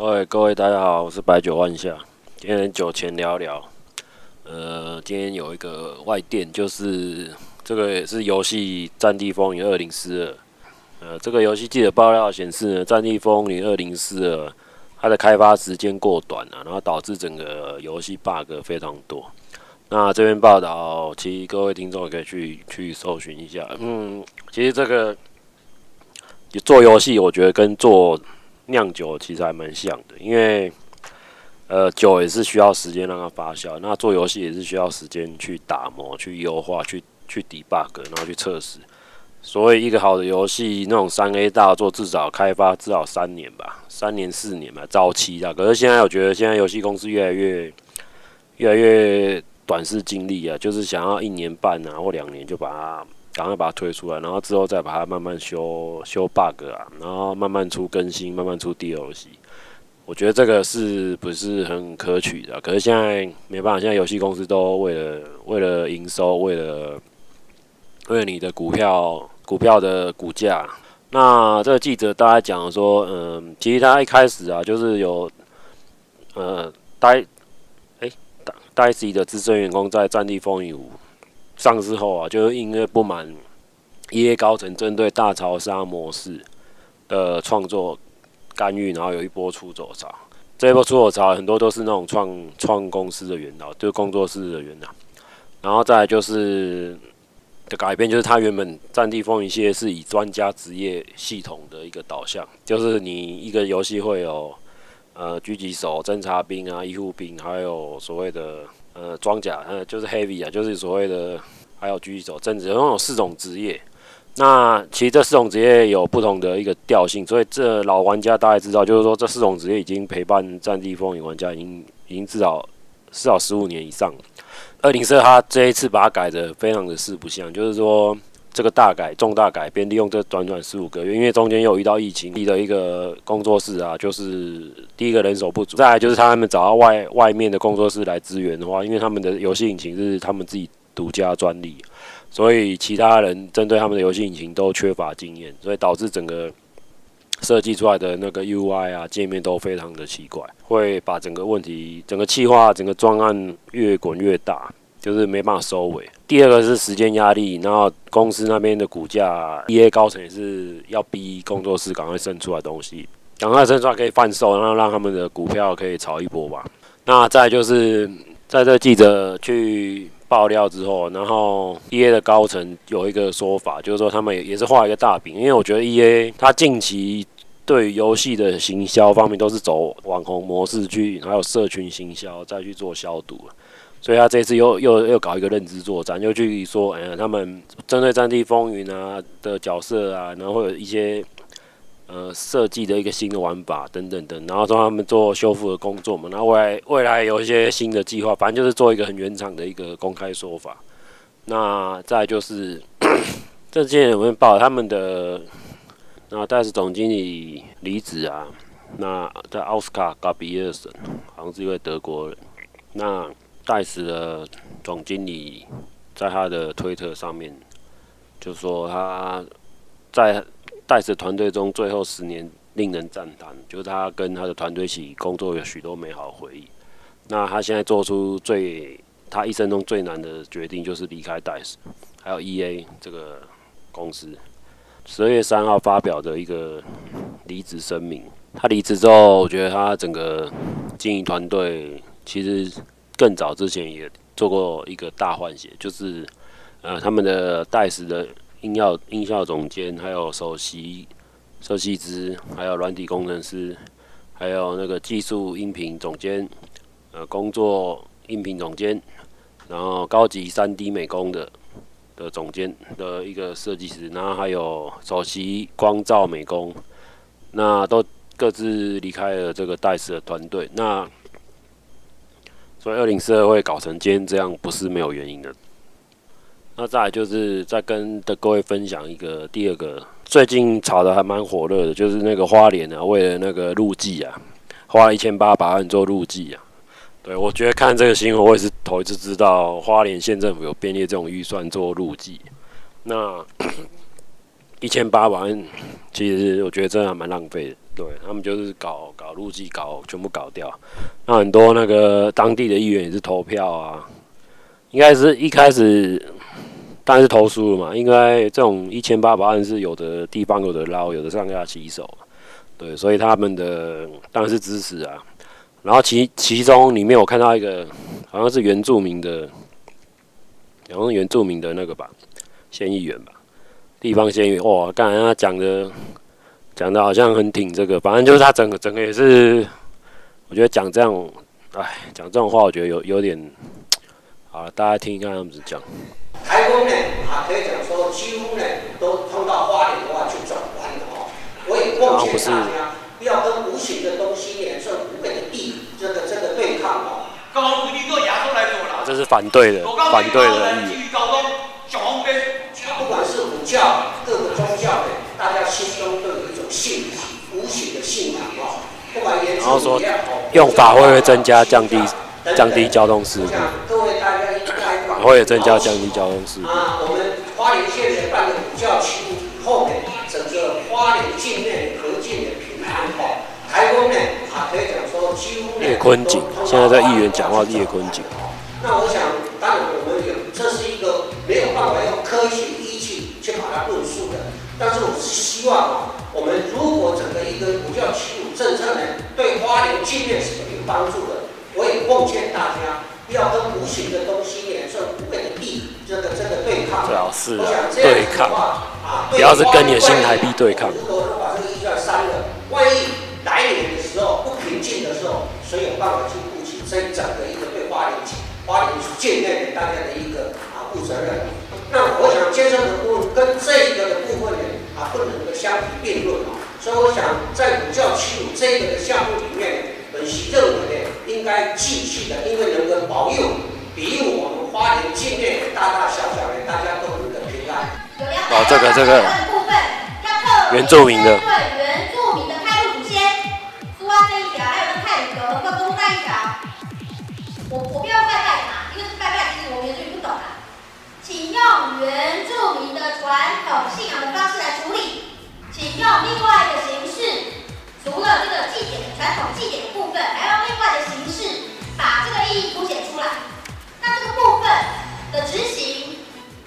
各位各位，大家好，我是白酒万夏。今天酒前聊聊，呃，今天有一个外电，就是这个也是游戏《战地风云二零四二》。呃，这个游戏记者爆料显示呢，《战地风云二零四二》它的开发时间过短了，然后导致整个游戏 bug 非常多。那这篇报道，其实各位听众可以去去搜寻一下。嗯，其实这个做游戏，我觉得跟做酿酒其实还蛮像的，因为呃，酒也是需要时间让它发酵，那做游戏也是需要时间去打磨、去优化、去去 debug，然后去测试。所以一个好的游戏，那种三 A 大作至少开发至少三年吧，三年四年吧，早期的。可是现在我觉得现在游戏公司越来越越来越短视近利啊，就是想要一年半啊或两年就把它。赶快把它推出来，然后之后再把它慢慢修修 bug 啊，然后慢慢出更新，慢慢出 DLC。我觉得这个是不是很可取的？可是现在没办法，现在游戏公司都为了为了营收，为了为了你的股票股票的股价。那这个记者大概讲说，嗯，其实他一开始啊，就是有呃，呆哎呆呆 C 的资深员工在《战地风云五》上市后啊，就是因为不满 EA 高层针对大潮杀模式的创作干预，然后有一波出走潮。这一波出走潮很多都是那种创创公司的元老，就是工作室的元老。然后再就是的改变，就是他原本《战地风云》系列是以专家职业系统的一个导向，就是你一个游戏会有呃狙击手、侦察兵啊、医护兵，还有所谓的。呃，装甲，呃，就是 heavy 啊，就是所谓的，还有狙击手，甚至有四种职业。那其实这四种职业有不同的一个调性，所以这老玩家大概知道，就是说这四种职业已经陪伴《战地风云》玩家已经已经至少至少十五年以上了。二零四他这一次把它改的非常的四不像，就是说。这个大改重大改变，利用这短短十五个月，因为中间又遇到疫情，立的一个工作室啊，就是第一个人手不足，再来就是他们找到外外面的工作室来支援的话，因为他们的游戏引擎是他们自己独家专利，所以其他人针对他们的游戏引擎都缺乏经验，所以导致整个设计出来的那个 UI 啊界面都非常的奇怪，会把整个问题、整个企划、整个专案越滚越大。就是没办法收尾。第二个是时间压力，然后公司那边的股价，EA 高层也是要逼工作室赶快生出来东西，赶快生出来可以贩售，然后让他们的股票可以炒一波吧。那再就是在这记者去爆料之后，然后 EA 的高层有一个说法，就是说他们也是画一个大饼，因为我觉得 EA 它近期对游戏的行销方面都是走网红模式去，还有社群行销再去做消毒。所以他这次又又又搞一个认知作战，又去说，哎呀，他们针对《战地风云》啊的角色啊，然后会有一些呃设计的一个新的玩法等等等，然后说他们做修复的工作嘛，然后未来未来有一些新的计划，反正就是做一个很原厂的一个公开说法。那再就是 这件有没有报他们的那戴斯总经理离职啊？那在奥斯卡·加比尔森，好像是一位德国人。那戴斯的总经理在他的推特上面就说，他在戴斯团队中最后十年令人赞叹，就是他跟他的团队一起工作有许多美好回忆。那他现在做出最他一生中最难的决定，就是离开戴斯，还有 EA 这个公司。十二月三号发表的一个离职声明。他离职之后，我觉得他整个经营团队其实。更早之前也做过一个大换血，就是呃他们的戴斯的音效音效总监，还有首席设计师，还有软体工程师，还有那个技术音频总监，呃工作音频总监，然后高级三 D 美工的的总监的一个设计师，然后还有首席光照美工，那都各自离开了这个戴斯的团队。那所以二零四二会搞成今天这样，不是没有原因的。那再来就是再跟的各位分享一个第二个，最近炒得还蛮火热的，就是那个花莲啊，为了那个路祭啊，花了一千八百万做路祭啊。对，我觉得看这个新闻，我也是头一次知道花莲县政府有编列这种预算做路祭。那一千八百万，其实我觉得真的还蛮浪费的。对他们就是搞搞路基，搞全部搞掉。那很多那个当地的议员也是投票啊，应该是一开始当然是投输了嘛。应该这种一千八百万是有的地方有的捞，有的上下其手。对，所以他们的当然是支持啊。然后其其中里面我看到一个好像是原住民的，好像原住民的那个吧，县议员吧，地方县议员。哇，刚才他讲的讲的好像很挺这个，反正就是他整个整个也是，我觉得讲这样，哎，讲这种话我觉得有有点，好了，大家听一看他们怎么讲。台风呢，啊，可以讲说几乎呢都碰到花莲的话就转弯了哦。我也奉劝大家不要跟无形的东西呢，这无本的地，这个这个对抗哦。高雄不亚洲来做了。这是反对的，反对的意义。教各个宗教的，大家心中都有一种信仰，无形的信仰哦。不管言辞怎么样，用法会不会增加降低降低交通事故。各位大家应该法会也增加降低交通事故。啊，我们花莲县的办的武教区后呢，整个花莲境内和静的平安哦。台风呢，啊，可以讲说几乎叶坤景，现在在议员讲话叶坤景。那我想，但是我是希望啊，我们如果整个一个五教齐鲁政策呢，对花莲境内是有帮助的。我也奉劝大家，不要跟无形的东西呢，这无谓的地，这个这个对抗。最好是啊，对抗啊，不要是跟你的新台币对抗。如果说把这个预算删了，万一来年的时候不平静的时候，谁有办法去顾及这一整个一个对花莲境？花莲建内给大家的一个啊负责任，那我想建设的部分跟这个的部分呢啊不能够相提并论啊，所以我想在五教齐鲁这个的项目里面，本席认为呢应该继续的，因为能够保佑比我们花莲境内大大小小的大家都能够平安。哦，这个这个原住民的。用原住民的传统信仰的方式来处理，请用另外一个形式，除了这个祭典的传统祭典的部分，还用另外的形式把这个意义凸显出来。那这个部分的执行，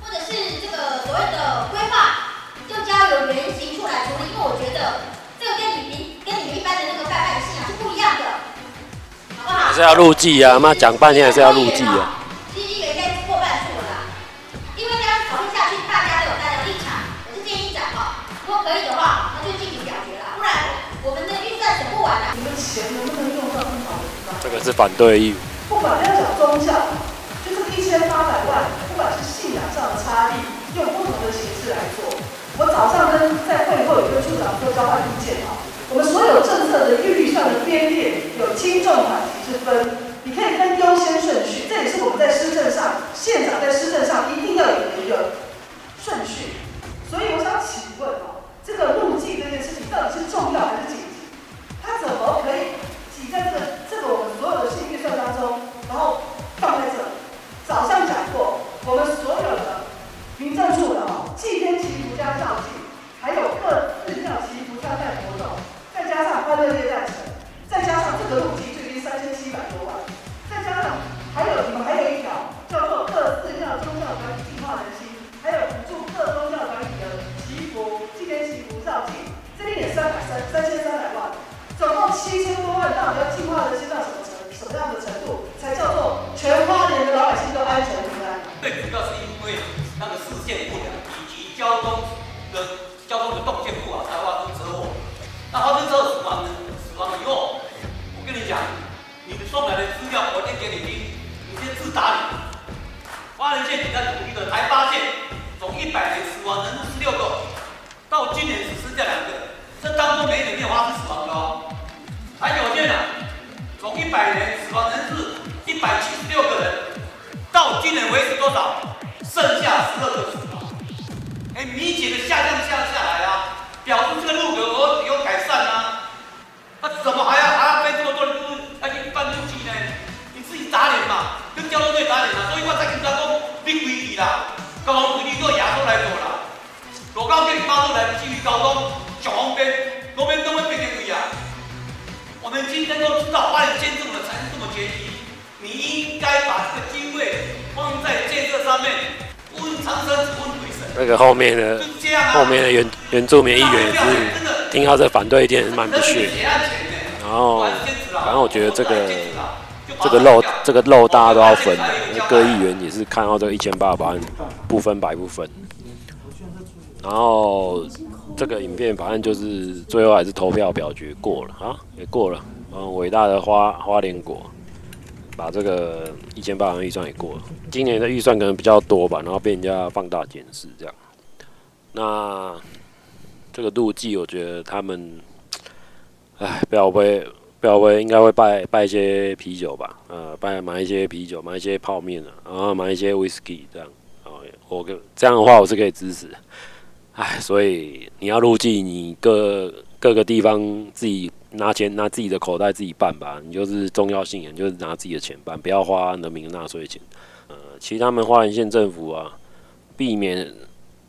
或者是这个所谓的规划，就交由原型处来处理。因为我觉得这个跟你们跟你们一般的那个拜拜的信仰是不一样的，好不好？还是要录祭啊？妈讲半天还是要录钱能不能用到更好的地方？这个是反对意。不管要讲宗教，就这个一千八百万，不管是信仰上的差异，用不同的形式来做。我早上跟在会后有跟处长做交换意见啊，我们所有政策的预算的编列有轻重缓急之分，你可以分优先顺序，这也是我们在施政上，县长在施政上一定要有的一个顺序。最主要是因为那个视线不良，以及交通的交通的动线不好，才发生车祸。那发生车祸死亡死亡以后，我跟你讲，你们送来的资料我先给你听，你先自打脸。花莲县警察局的才发现，从一百年死亡人数十六个，到今年只剩下两个。这当中没有没有发生死亡的哦，还有些呢，从一百年死亡人数一百七十六个人，到今年为止多少？剩下十二个死亡，哎，明显的下降下下来啊，表示这个路有有改善啊，那怎么还要还要背这么多人路要去办路祭呢？你自己打脸嘛，跟交通队打脸嘛，所以我才跟他说，你规矩啦，高雄规矩都亚洲来做啦。罗高给你发出来的基于高中小红边，罗边都会变成一样。我们今天都知道花莲县政府的财政这么拮据，你应该把这个放在建设上面，问长生问鬼神。那个后面的、啊、后面的原原住民议员也是听到这反对一点蛮不屑，然后反正我觉得这个这个肉这个肉大家都要分的，因为各议员也是看到这个一千八百万不分白不分。然后这个影片反正就是最后还是投票表决过了啊，也过了。嗯，伟大的花花莲国把这个一千八百万预算也过了。今年的预算可能比较多吧，然后被人家放大检视这样。那这个路记，我觉得他们，哎，不要会不要会应该会拜拜一些啤酒吧，呃，拜买一些啤酒，买一些泡面啊，然后买一些 whisky 这样。哦，我这样的话我是可以支持。哎，所以你要路祭，你各各个地方自己拿钱，拿自己的口袋自己办吧。你就是重要性人，就是拿自己的钱办，不要花人民纳税钱。呃，其实他们花莲县政府啊，避免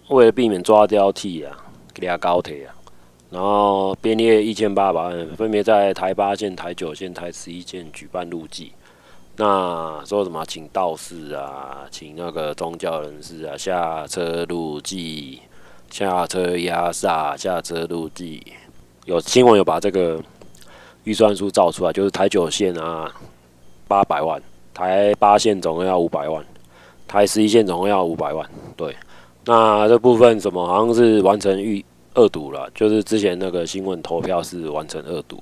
为了避免抓交替啊，给高铁啊，然后编列一千八百万，分别在台八线、台九线、台十一线举办路祭。那说什么请道士啊，请那个宗教人士啊下车路祭。下车压煞，下车路祭，有新闻有把这个预算书造出来，就是台九线啊，八百万，台八线总共要五百万，台十一线总共要五百万。对，那这部分什么好像是完成预二读了，就是之前那个新闻投票是完成二读，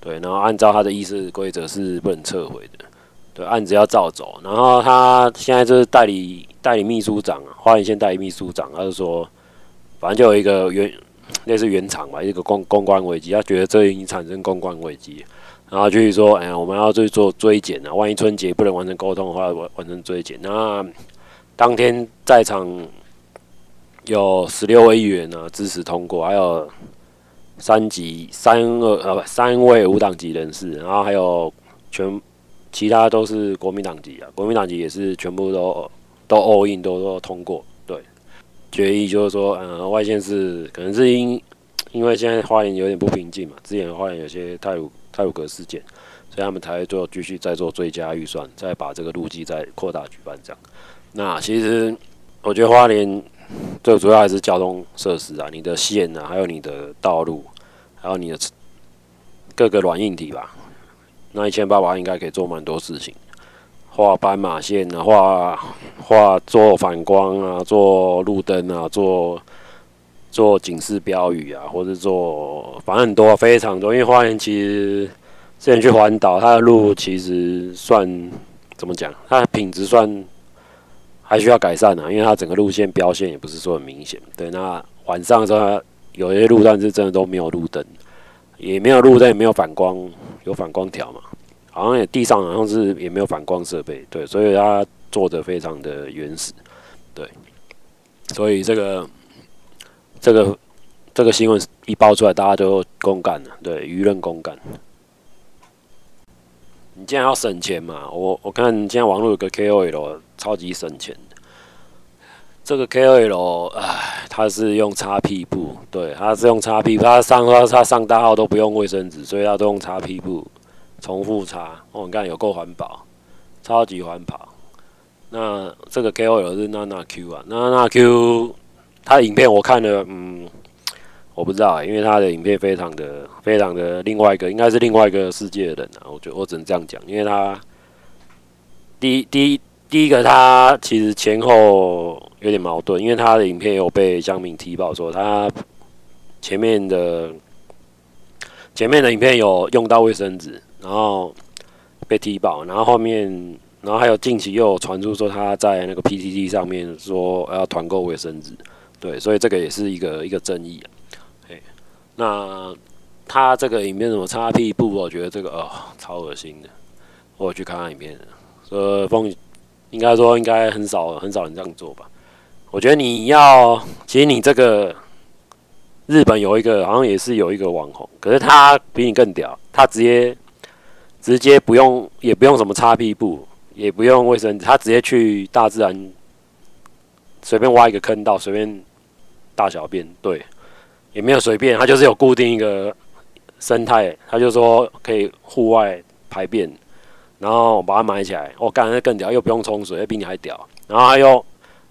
对，然后按照他的议事规则是不能撤回的，对，案子要照走。然后他现在就是代理代理秘书长啊，花莲县代理秘书长，他就说。反正就有一个原类似原厂吧，一个公公关危机，他觉得这已经产生公关危机，然后就是说，哎呀，我们要去做追检啊，万一春节不能完成沟通的话，完完成追检。那当天在场有十六位议员呢支持通过，还有三级三二呃三位无党籍人士，然后还有全其他都是国民党籍啊，国民党籍也是全部都都 all in 都都通过。决议就是说，嗯，外县是可能是因 因为现在花莲有点不平静嘛，之前花莲有些太鲁太鲁阁事件，所以他们才会做继续再做追加预算，再把这个路基再扩大举办这样。那其实我觉得花莲最主要还是交通设施啊，你的线啊，还有你的道路，还有你的各个软硬体吧。那一千八百万应该可以做蛮多事情。画斑马线啊，画画做反光啊，做路灯啊，做做警示标语啊，或者做反正很多非常多。因为花园其实之前去环岛，它的路其实算怎么讲？它的品质算还需要改善啊，因为它整个路线标线也不是说很明显。对，那晚上的时候有些路段是真的都没有路灯，也没有路灯，也没有反光，有反光条嘛。好像也地上好像是也没有反光设备，对，所以它做的非常的原始，对，所以这个这个这个新闻一爆出来，大家都公干了，对，舆论公干。你既然要省钱嘛，我我看现在网络有个 KOL 超级省钱的，这个 KOL 哎，他是用擦屁布，对，他是用擦屁，他上他他上大号都不用卫生纸，所以他都用擦屁布。重复擦，我看有够环保，超级环保。那这个 KOL 是娜娜 Q 啊，娜娜 Q，他的影片我看了，嗯，我不知道，因为他的影片非常的、非常的另外一个，应该是另外一个世界的人啊。我觉得我只能这样讲，因为他第、第、第一个，他其实前后有点矛盾，因为他的影片有被乡民提报说他前面的前面的影片有用到卫生纸。然后被踢爆，然后后面，然后还有近期又有传出说他在那个 PTT 上面说要团购卫生纸，对，所以这个也是一个一个争议啊。哎，那他这个影片什么擦屁股？我觉得这个哦超恶心的，我去看看影片，呃风应该说应该很少很少人这样做吧。我觉得你要，其实你这个日本有一个好像也是有一个网红，可是他比你更屌，他直接。直接不用，也不用什么擦屁布，也不用卫生纸，他直接去大自然随便挖一个坑道，随便大小便，对，也没有随便，他就是有固定一个生态，他就说可以户外排便，然后把它埋起来，我干那更屌，又不用冲水，比你还屌，然后还有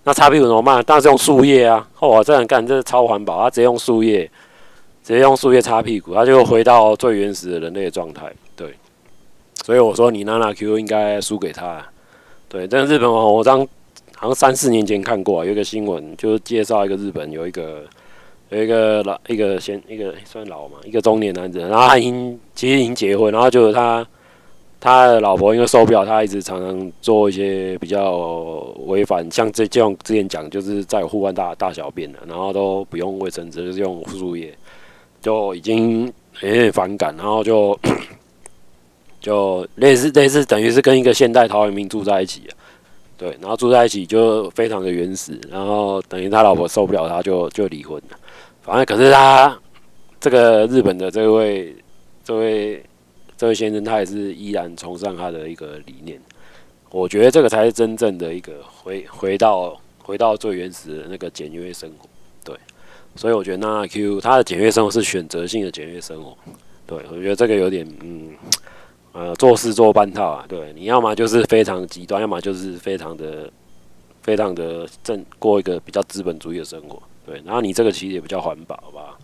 那擦屁股怎么办？当然是用树叶啊，哦，我这样干，这是超环保，他直接用树叶，直接用树叶擦屁股，他就回到最原始的人类的状态，对，所以我说你娜娜 Q 应该输给他，对，但日本网我当。好像三四年前看过，有一个新闻，就是介绍一个日本有一个有一个老一个先一个算老嘛，一个中年男子，然后他已经其实已经结婚，然后就是他他的老婆因为受不了他一直常常做一些比较违反，像这就像之前讲，就是在户外大大小便的，然后都不用卫生纸，就是用树叶，就已经有点反感，然后就就类似类似等于是跟一个现代陶渊明住在一起啊。对，然后住在一起就非常的原始，然后等于他老婆受不了他就就离婚了。反正可是他这个日本的这位这位这位先生，他也是依然崇尚他的一个理念。我觉得这个才是真正的一个回回到回到最原始的那个简约生活。对，所以我觉得娜娜 Q 他的简约生活是选择性的简约生活。对，我觉得这个有点嗯。呃，做事做半套啊，对，你要么就是非常极端，要么就是非常的、非常的正，过一个比较资本主义的生活，对。然后你这个其实也比较环保，吧？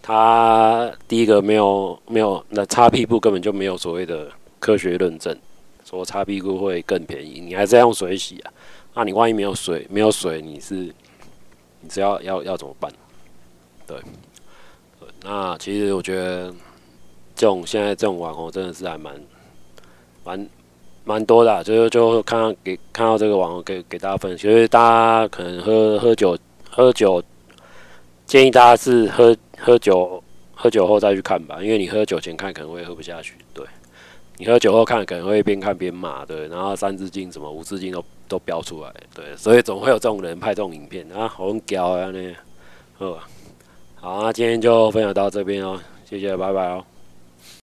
他第一个没有没有，那擦屁股根本就没有所谓的科学论证，说擦屁股会更便宜，你还是要用水洗啊？那你万一没有水，没有水，你是你只要要要怎么办？对，对，那其实我觉得。这种现在这种网红真的是还蛮蛮蛮多的，就是就看到给看到这个网红给给大家分享，其实大家可能喝喝酒喝酒，建议大家是喝喝酒喝酒后再去看吧，因为你喝酒前看可能会喝不下去，对，你喝酒后看可能会边看边骂，对，然后三字经什么五字经都都飙出来，对，所以总会有这种人拍这种影片啊，好屌啊呢，好，好，那今天就分享到这边哦，谢谢，拜拜哦。